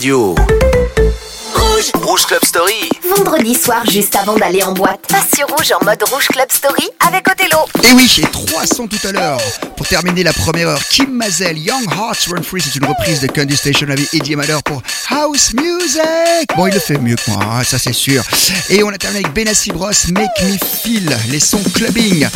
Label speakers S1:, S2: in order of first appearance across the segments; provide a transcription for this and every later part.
S1: radio. Rouge. Rouge Club Story.
S2: Vendredi soir, juste avant d'aller en boîte, passe sur Rouge en mode Rouge Club Story avec Othello.
S3: Et oui, et 300 tout à l'heure. Pour terminer la première heure, Kim Mazel, Young Hearts Run Free, c'est une reprise de Candy Station avec Eddie Malheur pour House Music. Bon, il le fait mieux que moi, hein, ça c'est sûr. Et on a terminé avec Benassi Bros, Make Me Feel, les sons clubbing.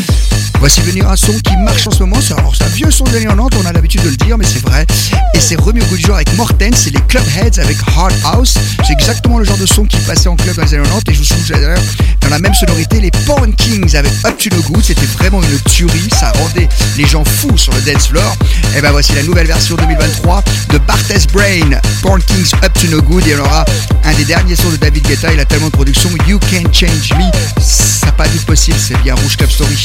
S3: Voici venir un son qui marche en ce moment. C'est alors, c'est un vieux son des années 90, on a l'habitude de le dire, mais c'est vrai. Et c'est remis au goût du jour avec Morten, c'est les Clubheads avec Hard House. C'est exactement le genre de son qui passait en club dans les années 90. Et je vous souviens d'ailleurs, dans la même sonorité, les Porn Kings avec Up to No Good. C'était vraiment une tuerie, ça rendait les gens fous sur le dance floor. Et ben voici la nouvelle version 2023 de Barthes Brain, Porn Kings Up to No Good. Et on aura un des derniers sons de David Guetta. Il a tellement de production, You Can Change Me. Ça n'a pas doute possible, c'est bien Rouge Club Story.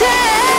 S2: Tchau!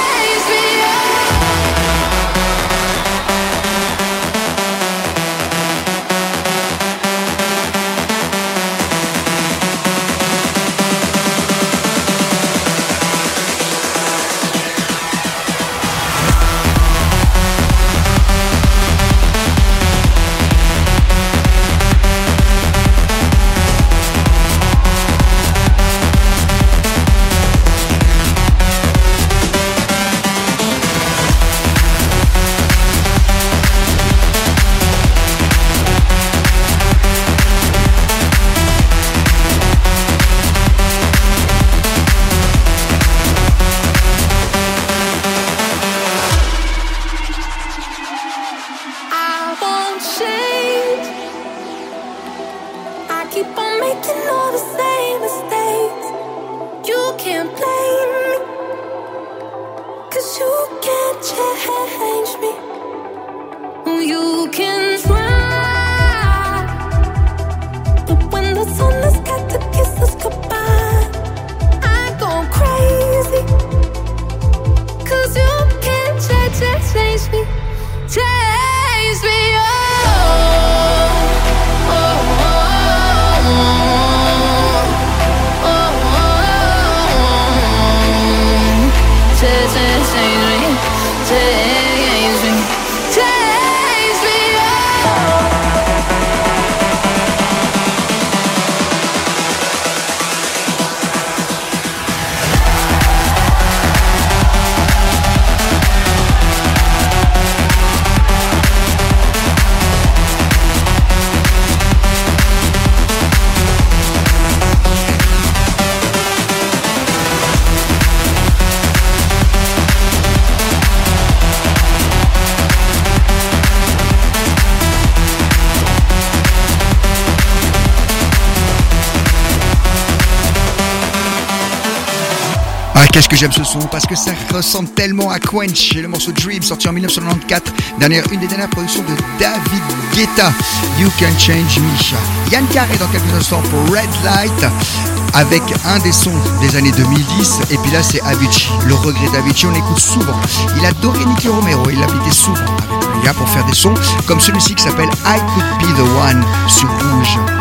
S2: Qu'est-ce que j'aime ce son? Parce que ça ressemble tellement à Quench, le morceau Dream sorti en 1994, dernière, une des dernières productions de David Guetta. You Can Change Me. Yann Carré dans quelques instants pour Red Light avec un des sons des années 2010 et puis là c'est Avicii, le regret d'Avicii, on l'écoute souvent. Il adorait Nicky Romero, il l'habitait souvent avec le gars pour faire des sons comme celui-ci qui s'appelle I Could Be The One sur Rouge.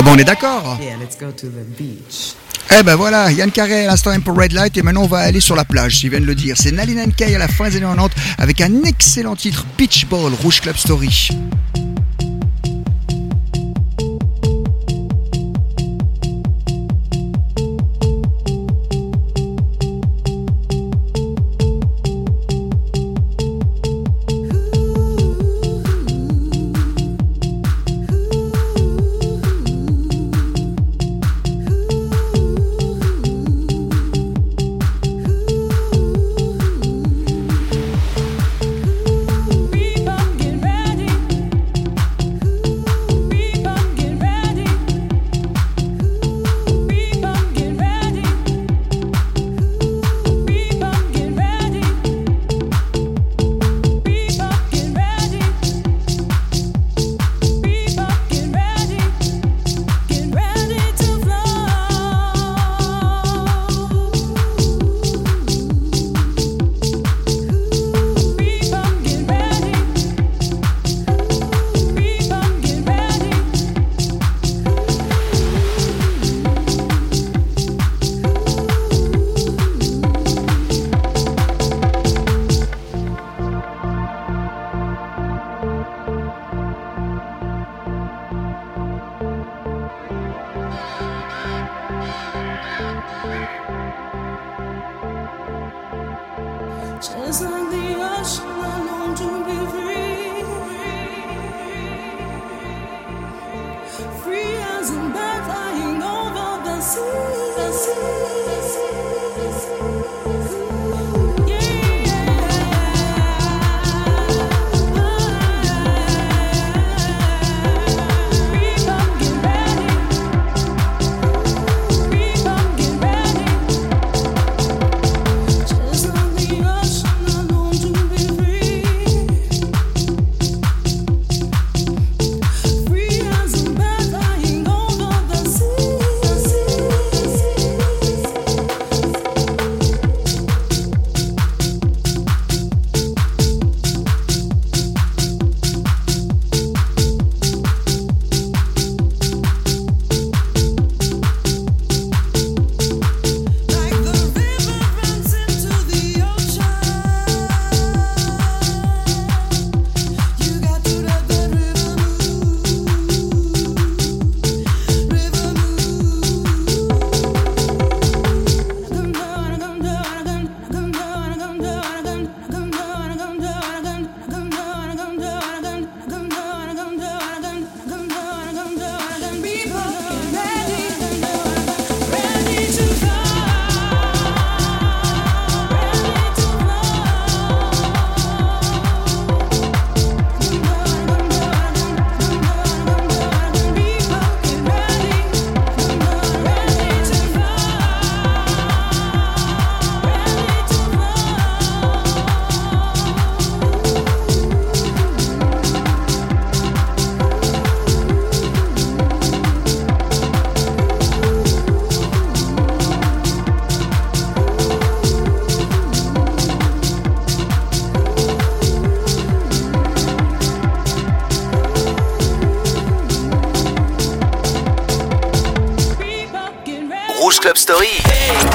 S3: Ah bon, on est d'accord. Eh ben voilà, Yann Carré à l'instant pour Red Light et maintenant on va aller sur la plage, si vient de le dire. C'est Nalina Kay à la fin des années 90 avec un excellent titre Pitch Ball Rouge Club Story.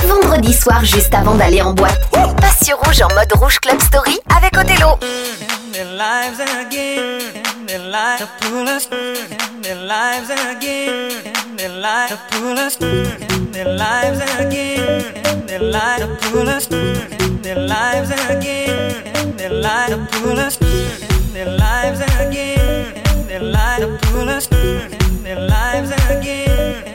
S2: Vendredi soir, juste avant d'aller en boîte. Passe sur Rouge en mode Rouge Club Story avec Othello.
S4: lives again,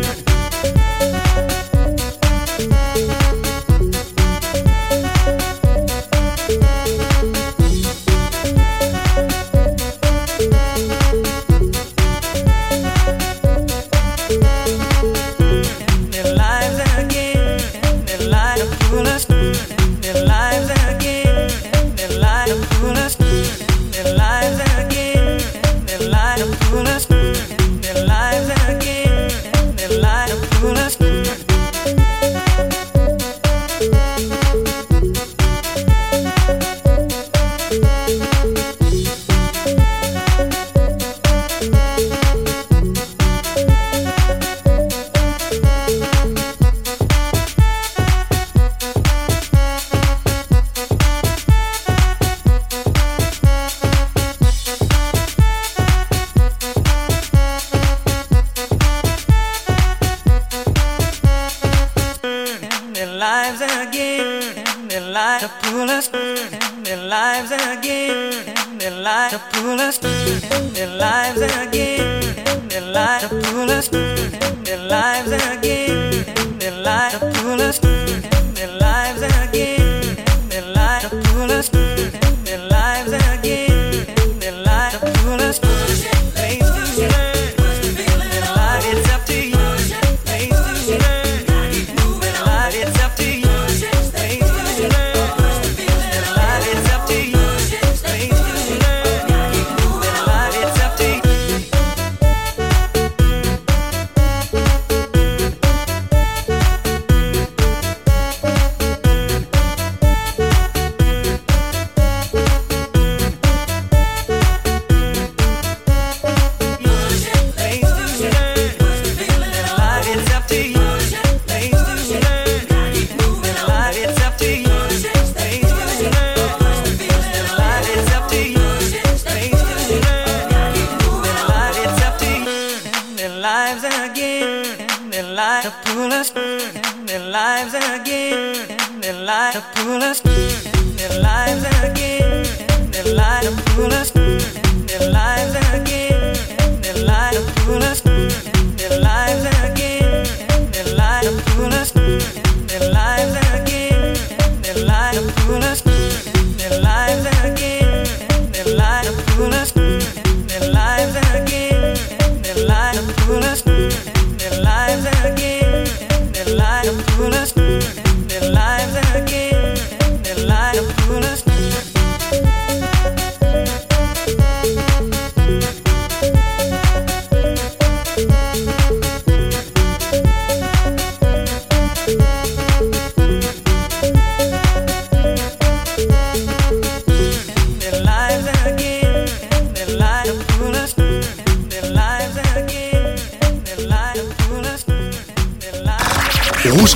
S4: lives again, their lives to pull us, their lives again, their lives to pull us, their lives again, their lives to pull us, their lives again, their lives to pull us.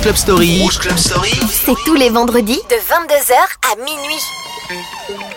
S1: Club Story. Club Story.
S2: C'est tous les vendredis de 22h à minuit.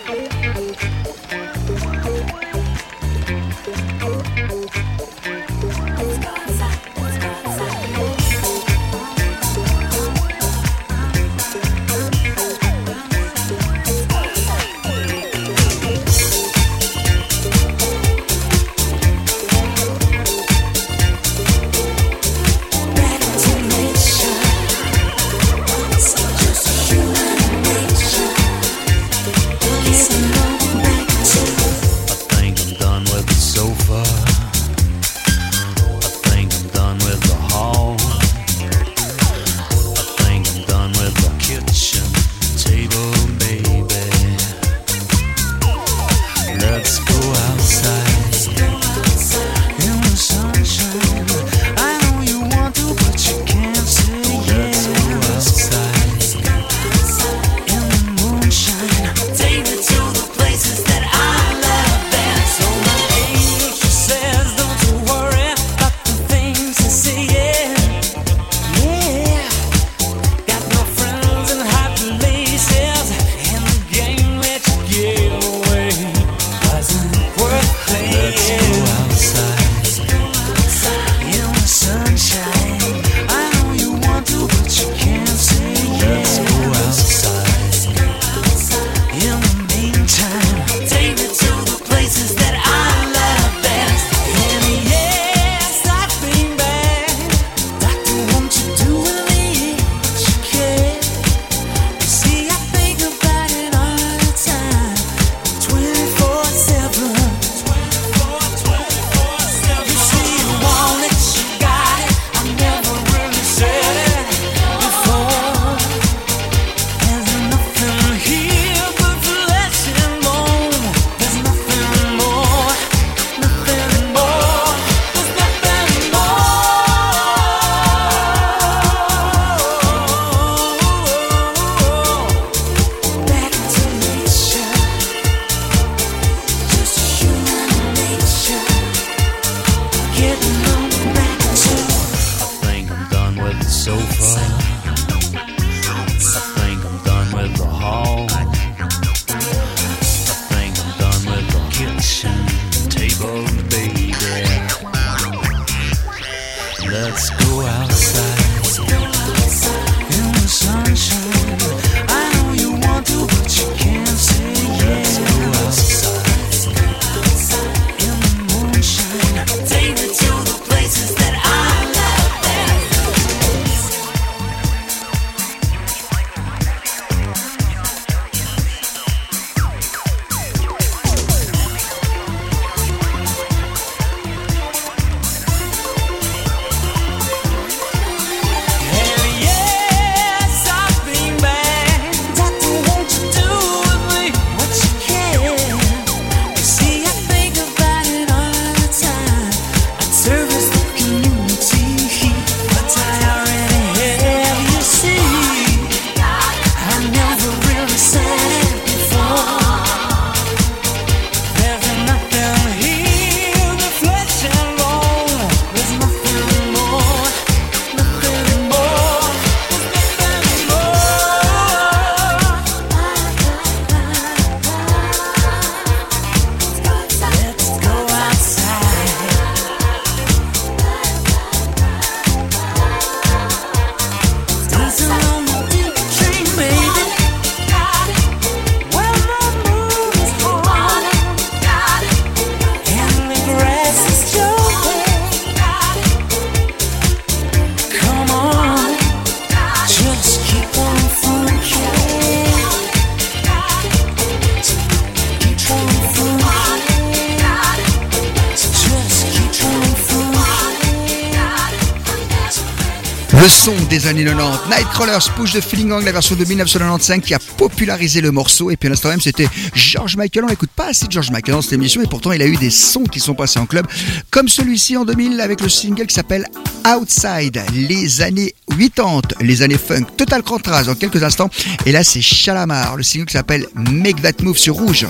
S3: Le son des années 90. Nightcrawlers push de Feeling Gang, la version de 1995 qui a popularisé le morceau. Et puis à l'instant même, c'était George Michael. On n'écoute pas assez George Michael dans cette émission. Et pourtant, il a eu des sons qui sont passés en club. Comme celui-ci en 2000 avec le single qui s'appelle Outside. Les années 80, les années funk. Total contraste dans quelques instants. Et là, c'est Chalamar. Le single qui s'appelle Make That Move sur Rouge.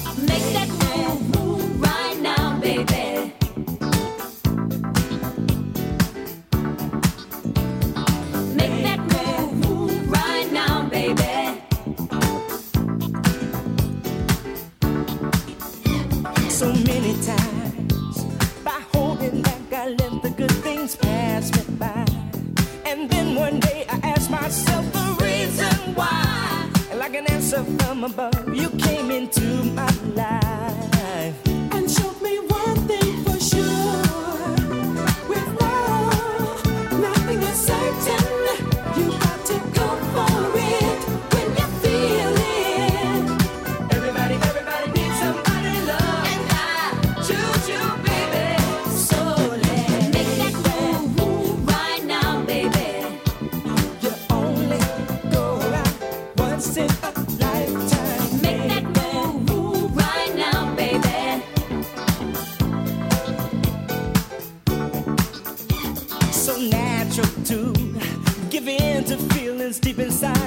S5: From above, you came into my life. To give in to feelings deep inside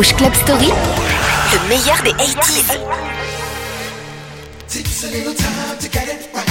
S6: Club Story, le meilleur des 80s.
S7: Takes a little time to get it right.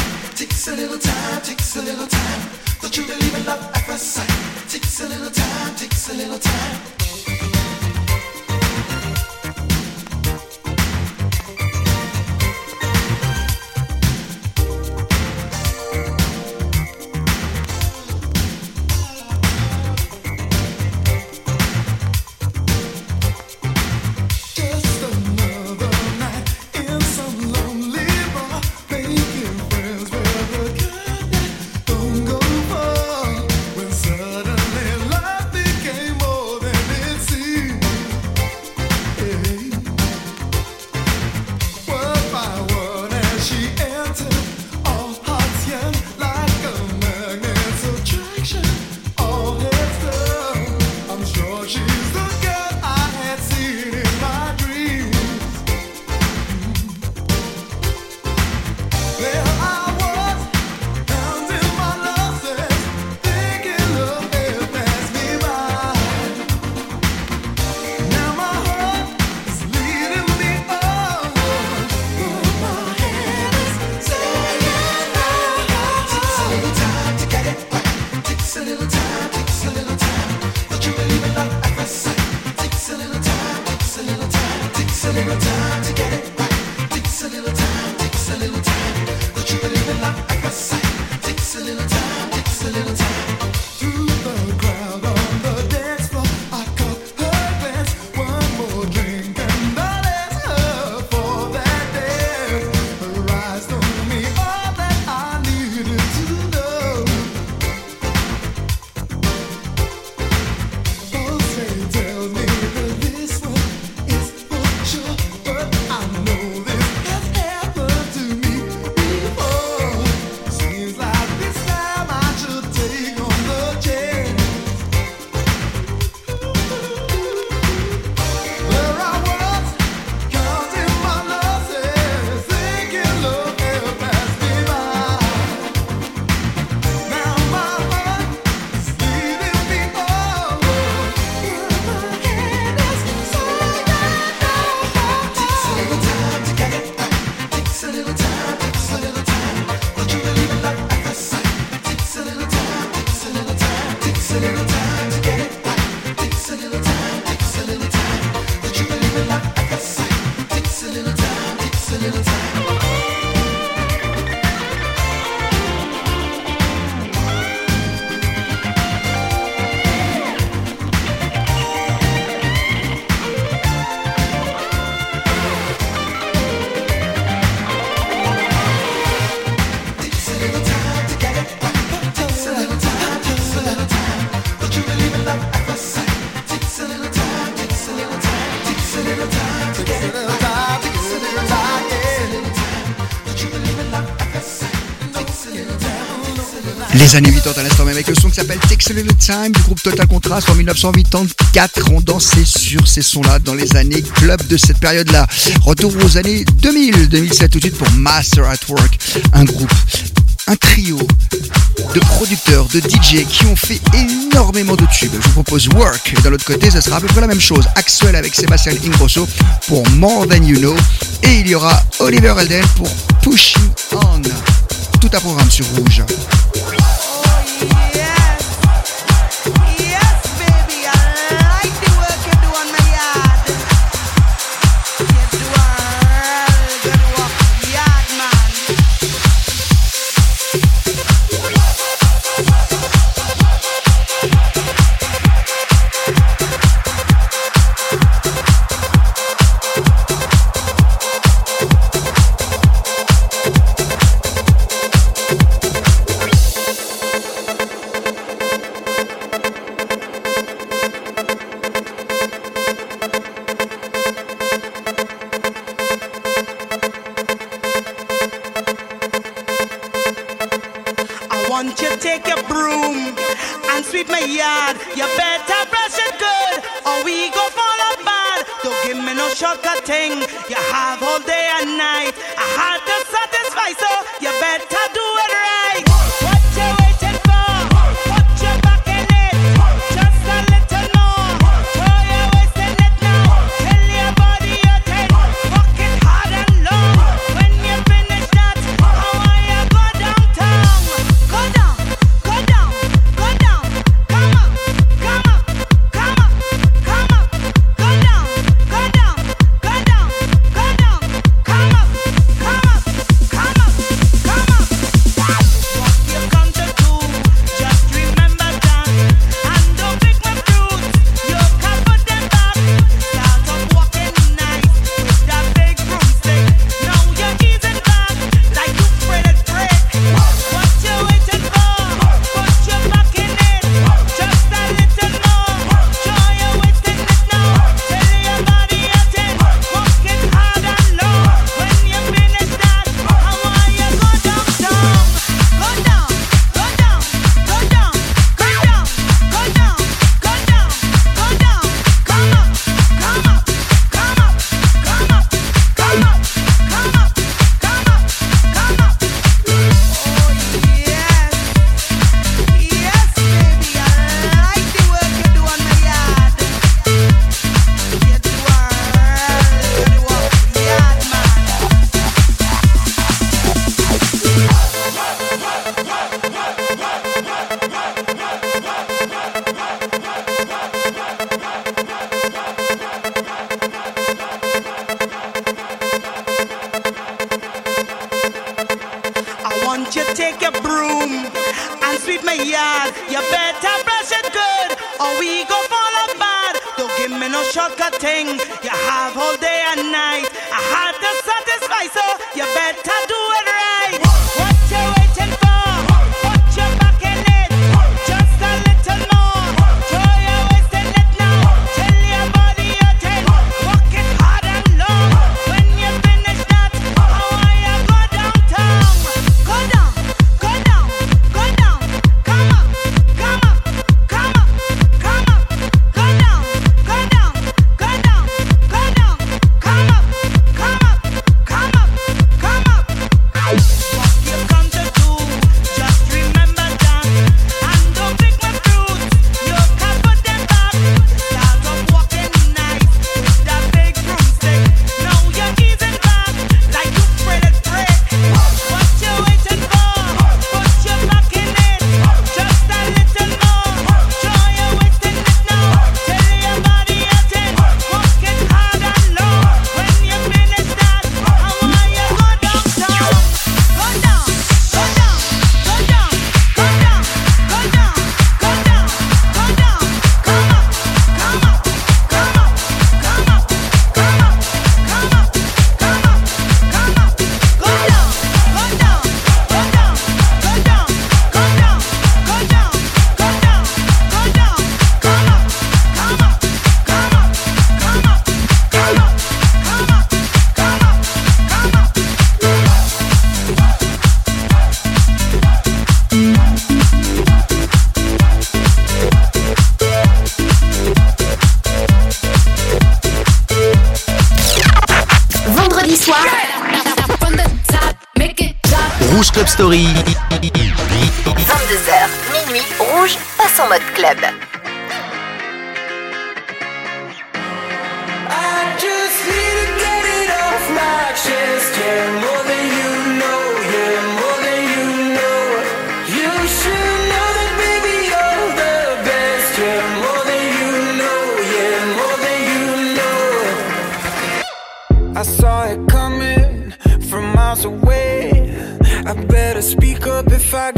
S8: Les années 80 à l'instant même avec le son qui s'appelle Takes a Little Time du groupe Total Contrast en 1984. On dansait sur ces sons-là dans les années club de cette période-là. Retour aux années 2000, 2007 tout de suite pour Master at Work, un groupe, un trio de producteurs, de DJ qui ont fait énormément de tubes. Je vous propose Work et d'un l'autre côté, ça sera à peu près la même chose. Axel avec Sébastien Ingrosso pour More Than You Know et il y aura Oliver Elden pour Pushing On. Tout à programme sur Rouge.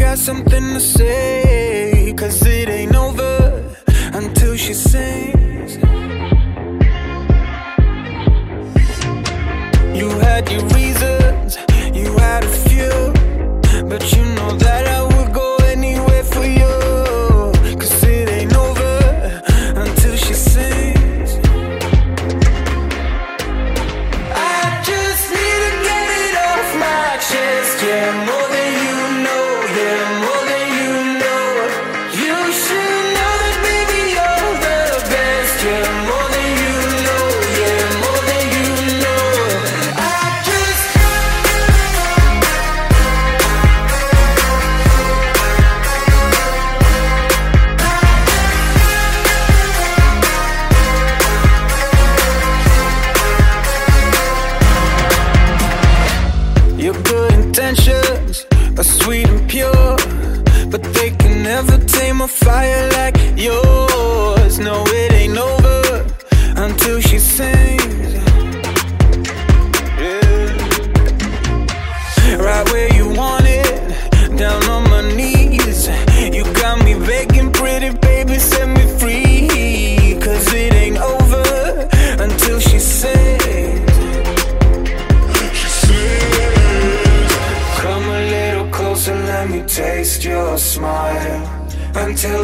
S9: got something to say.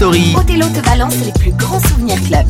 S1: Story.
S8: Te balance les plus grands souvenirs club.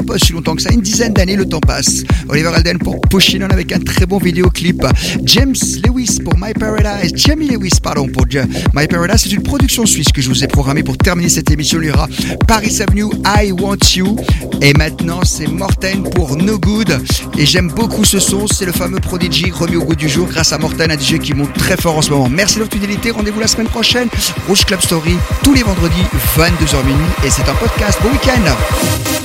S2: Pas si longtemps que ça, une dizaine d'années, le temps passe. Oliver Alden pour Pushing On avec un très bon vidéoclip. James Lewis pour My Paradise, Jamie Lewis, pardon, pour My Paradise. C'est une production suisse que je vous ai programmée pour terminer cette émission. Il y aura Paris Avenue, I Want You. Et maintenant, c'est Morten pour No Good. Et j'aime beaucoup ce son, c'est le fameux Prodigy remis au goût du jour grâce à Morten, un DJ qui monte très fort en ce moment. Merci de votre fidélité, rendez-vous la semaine prochaine. Rouge Club Story, tous les vendredis, 22h minuit. Et c'est un podcast. Bon week-end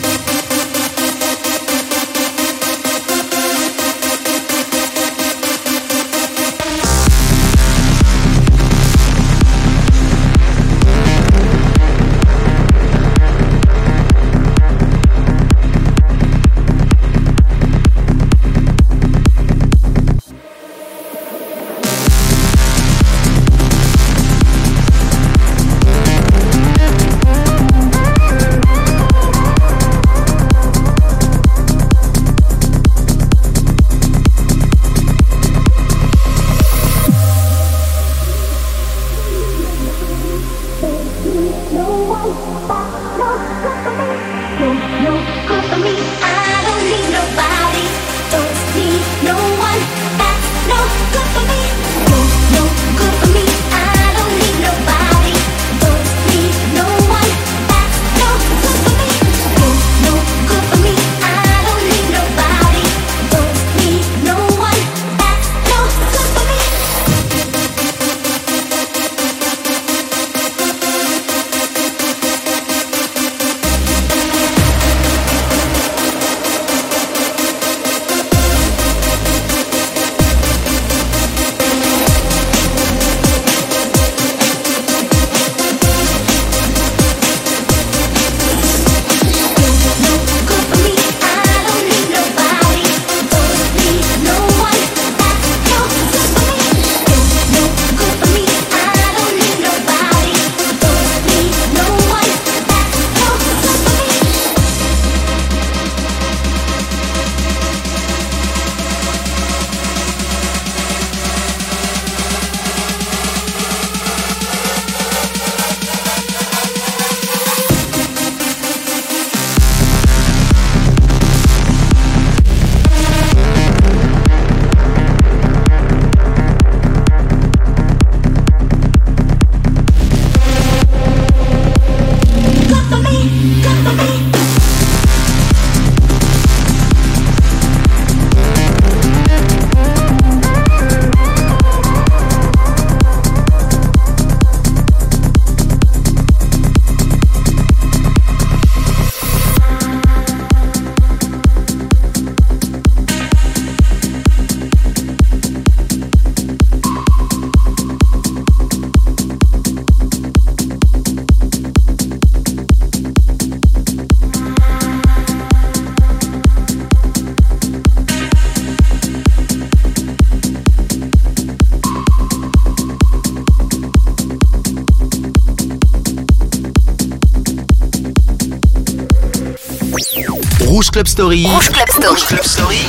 S1: Rouge Club Story.
S6: Rouge Club Story.
S1: Rouge Club Story.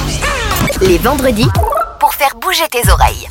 S6: Les vendredis, pour faire bouger tes oreilles.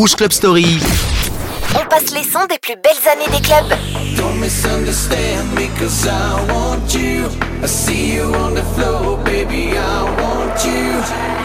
S1: Rouge Club Story.
S2: On passe les sons des plus belles années des clubs.
S10: Don't misunderstand me cause I want you. I see you on the floor, baby, I want you.